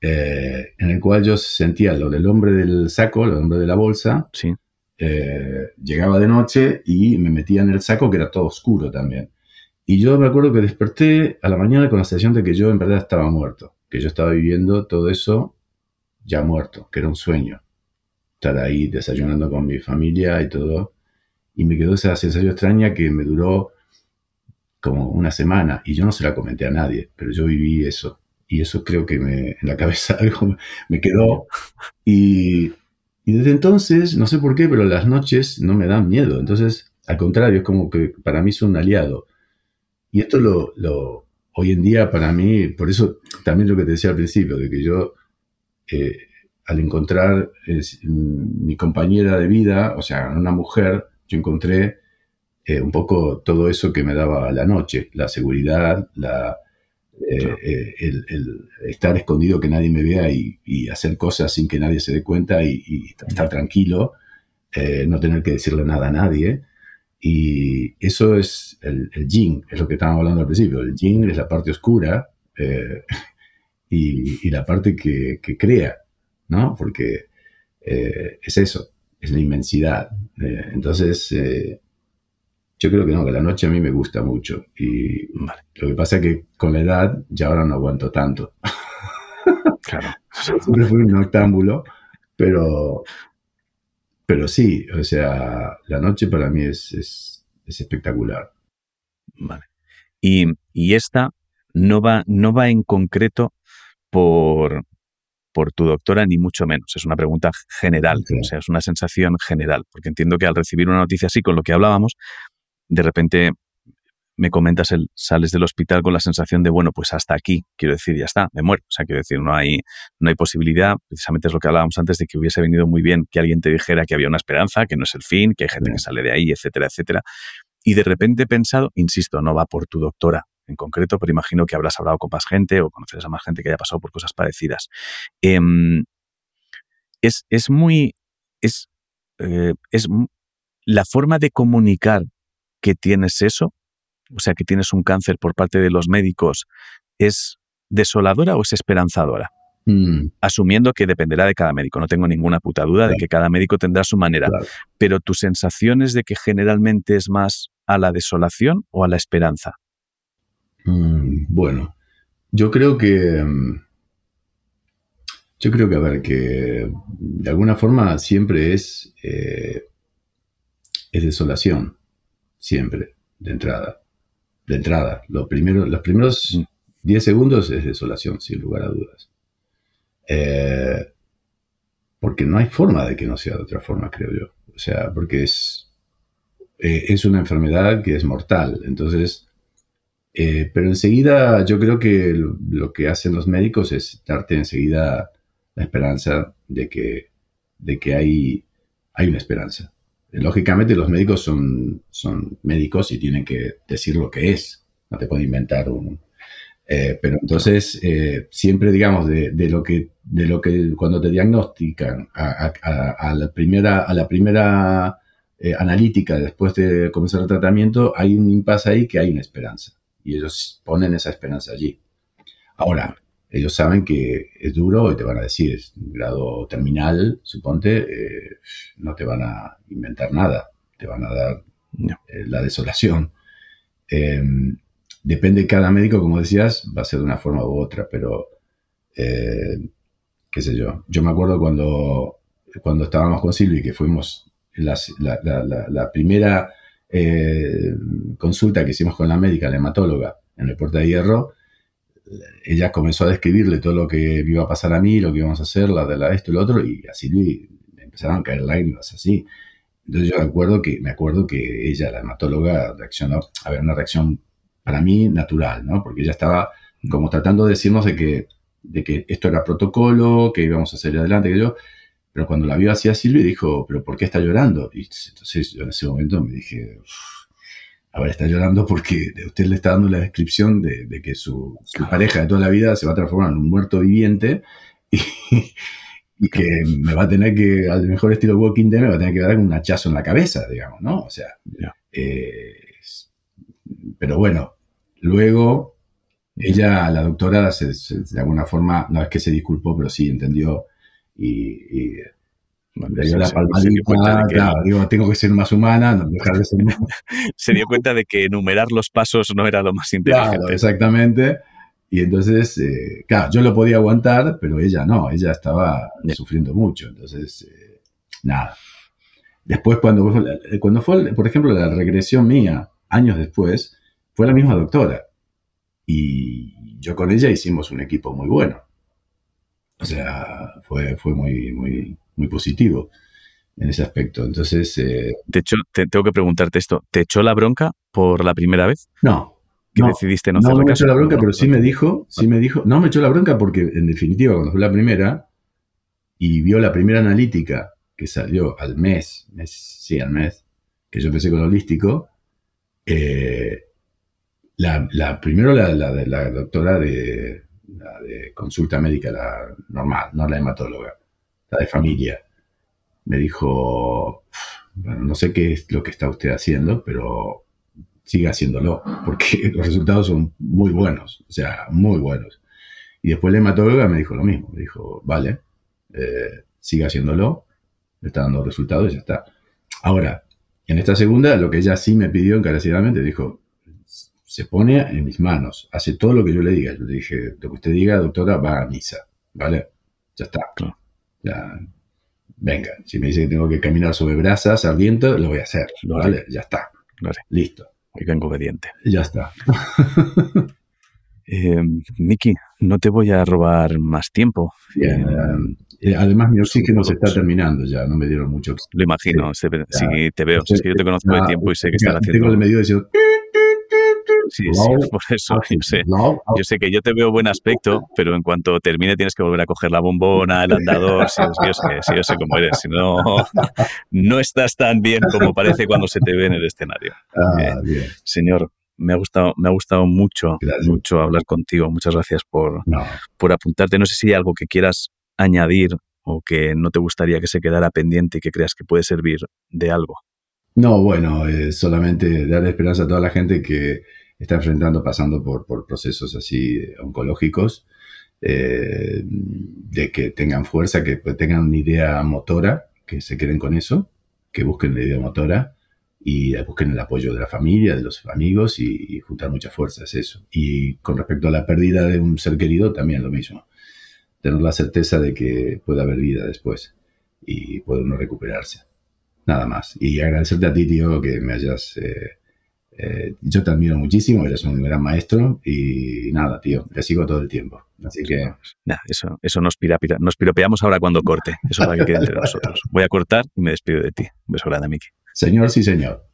Speaker 2: eh, en el cual yo sentía lo del hombre del saco, lo del hombre de la bolsa,
Speaker 1: sí.
Speaker 2: Eh, llegaba de noche y me metía en el saco que era todo oscuro también. Y yo me acuerdo que desperté a la mañana con la sensación de que yo en verdad estaba muerto, que yo estaba viviendo todo eso ya muerto, que era un sueño. Estar ahí desayunando con mi familia y todo. Y me quedó esa sensación extraña que me duró como una semana y yo no se la comenté a nadie, pero yo viví eso. Y eso creo que me, en la cabeza algo me quedó. Y y desde entonces, no sé por qué, pero las noches no me dan miedo. Entonces, al contrario, es como que para mí es un aliado. Y esto lo, lo hoy en día para mí, por eso también lo que te decía al principio, de que yo eh, al encontrar mi compañera de vida, o sea, una mujer, yo encontré eh, un poco todo eso que me daba la noche, la seguridad, la, eh, eh, el, estar escondido, que nadie me vea y, hacer cosas sin que nadie se dé cuenta y, estar tranquilo, no tener que decirle nada a nadie. Y eso es el, el yin, es lo que estábamos hablando al principio. El yin es la parte oscura y, la parte que, crea, ¿no? Porque es eso, es la inmensidad. entonces, yo creo que no, que la noche a mí me gusta mucho. Y lo que pasa es que con la edad ya ahora no aguanto tanto.
Speaker 1: Claro.
Speaker 2: siempre fui un noctámbulo, pero, pero sí, o sea, la noche para mí es, es, espectacular.
Speaker 1: Vale. Y, y, esta no va, no va en concreto por, por tu doctora, ni mucho menos. Es una pregunta general, o sea, es una sensación general, porque entiendo que al recibir una noticia así, con lo que hablábamos, de repente me comentas, el, sales del hospital con la sensación de, bueno, pues hasta aquí, quiero decir, ya está, me muero. O sea, quiero decir, no hay, no hay posibilidad, precisamente es lo que hablábamos antes, de que hubiese venido muy bien que alguien te dijera que había una esperanza, que no es el fin, que hay gente que sale de ahí, etcétera, etcétera. Y de repente he pensado, insisto, no va por tu doctora en concreto, pero imagino que habrás hablado con más gente o conoces a más gente que haya pasado por cosas parecidas. Em, es, es, muy, es, eh, es la forma de comunicar que tienes eso o sea, que tienes un cáncer por parte de los médicos, ¿es desoladora o es esperanzadora? Mm. Asumiendo que dependerá de cada médico, no tengo ninguna puta duda de que cada médico tendrá su manera, pero tu sensación es de que generalmente es más a la desolación o a la esperanza.
Speaker 2: Mm, bueno, yo creo que... Mm, yo creo que, a ver, que de alguna forma siempre es, eh, es desolación, siempre, de entrada de entrada. Lo primero, los primeros 10 mm. segundos es desolación, sin lugar a dudas. Eh, porque no hay forma de que no sea de otra forma, creo yo. O sea, porque es, eh, es una enfermedad que es mortal. Entonces, eh, pero enseguida yo creo que lo, que hacen los médicos es darte enseguida la esperanza de que, de que hay, hay una esperanza. Lógicamente los médicos son, son médicos y tienen que decir lo que es, no te pueden inventar un... Eh, pero entonces, eh, siempre digamos, de, lo que, de lo que cuando te diagnostican a, la primera, a la primera eh, analítica después de comenzar el tratamiento, hay un impasse ahí que hay una esperanza. Y ellos ponen esa esperanza allí. Ahora, ellos saben que es duro y te van a decir, es un grado terminal, suponte, eh, no te van a inventar nada, te van a dar eh, la desolación. Em, depende cada médico, como decías, va a ser de una forma u otra, pero eh, qué sé yo. Yo me acuerdo cuando, cuando estábamos con Silvi, que fuimos la, la primera consulta que hicimos con la médica, la hematóloga, en el Puerto de Hierro, ella comenzó a describirle todo lo que iba a pasar a mí, lo que íbamos a hacer, la de la esto y lo otro, y así le empezaron a caer lágrimas así. Entonces yo me acuerdo que, me acuerdo que ella, la hematóloga, reaccionó, a ver, una reacción para mí natural, ¿no? Porque ella estaba como tratando de decirnos de que, de que esto era protocolo, que íbamos a salir adelante, que yo, pero cuando la vio así a Silvia dijo, pero ¿por qué está llorando? Y entonces yo en ese momento me dije, Ahora está llorando porque usted le está dando la descripción de, que su, pareja de toda la vida se va a transformar en un muerto viviente y, que me va a tener que, al mejor estilo Walking Dead, me va a tener que dar un hachazo en la cabeza, digamos, ¿no? O sea, eh, pero bueno, luego ella, la doctora, de alguna forma, no es que se disculpó, pero sí entendió y le dio la palmadita, claro, digo, tengo que ser más humana, no dejar de ser
Speaker 1: Se dio cuenta de que enumerar los pasos no era lo más inteligente.
Speaker 2: Claro, exactamente. Y entonces, eh, claro, yo lo podía aguantar, pero ella no, ella estaba sufriendo mucho. Entonces, eh, nada. Después, cuando cuando fue, por ejemplo, la regresión mía, años después, fue la misma doctora. Y yo con ella hicimos un equipo muy bueno. O sea, fue, fue muy, muy, muy positivo en ese aspecto. Entonces... Eh,
Speaker 1: de hecho, te, tengo que preguntarte esto. ¿Te echó la bronca por la primera vez?
Speaker 2: No.
Speaker 1: ¿Que decidiste no,
Speaker 2: no me echó la bronca, pero sí me dijo, sí me dijo, no me echó la bronca porque en definitiva cuando fue la primera y vio la primera analítica que salió al mes, mes sí, al mes, que yo empecé con holístico, eh, la, la, primero la, la, la doctora de, la de consulta médica, la normal, no la hematóloga, de familia. Me dijo, bueno, no sé qué es lo que está usted haciendo, pero siga haciéndolo, porque los resultados son muy buenos, o sea, muy buenos. Y después la hematóloga me dijo lo mismo, me dijo, vale, eh, siga haciéndolo, le está dando resultados y ya está. Ahora, en esta segunda, lo que ella sí me pidió encarecidamente, dijo, se pone en mis manos, hace todo lo que yo le diga. Yo le dije, lo que usted diga, doctora, va a misa, ¿vale? Ya está. Ya, venga, si me dice que tengo que caminar sobre brasas ardiendo, lo voy a hacer. ¿vale? Ya está. Listo.
Speaker 1: Hoy vengo obediente.
Speaker 2: Ya está.
Speaker 1: eh, Miki, no te voy a robar más tiempo.
Speaker 2: Bien, eh, eh, además, mi oxígeno se está terminando ya, no me dieron mucho.
Speaker 1: Lo imagino, sí, te veo. es que yo te conozco de tiempo y sé que estás haciendo.
Speaker 2: Tengo el medio diciendo.
Speaker 1: Sí, sí, por eso yo sé. Yo sé que yo te veo buen aspecto, pero en cuanto termine tienes que volver a coger la bombona, el andador. Sí, yo, sé, yo sé cómo eres. Si no, no estás tan bien como parece cuando se te ve en el escenario.
Speaker 2: Ah, bien.
Speaker 1: Señor, me ha gustado, me ha gustado mucho, mucho hablar contigo. Muchas gracias por, por apuntarte. No sé si hay algo que quieras añadir o que no te gustaría que se quedara pendiente y que creas que puede servir de algo?
Speaker 2: No, bueno, eh, solamente darle esperanza a toda la gente que está enfrentando, pasando por, procesos así oncológicos, eh, de que tengan fuerza, que tengan una idea motora, que se queden con eso, que busquen la idea motora y busquen el apoyo de la familia, de los amigos y, y juntar mucha fuerza, es eso. Y con respecto a la pérdida de un ser querido, también lo mismo tener la certeza de que puede haber vida después y puede uno recuperarse. Nada más. Y agradecerte a ti, tío, que me hayas... Eh, eh, yo te admiro muchísimo, eres un gran maestro y nada, tío, te sigo todo el tiempo. Así que...
Speaker 1: eso, eso nos, nos piropeamos ahora cuando corte. Eso es lo que quede entre nosotros. Voy a cortar y me despido de ti. Un beso grande, Miki.
Speaker 2: Señor, sí, señor.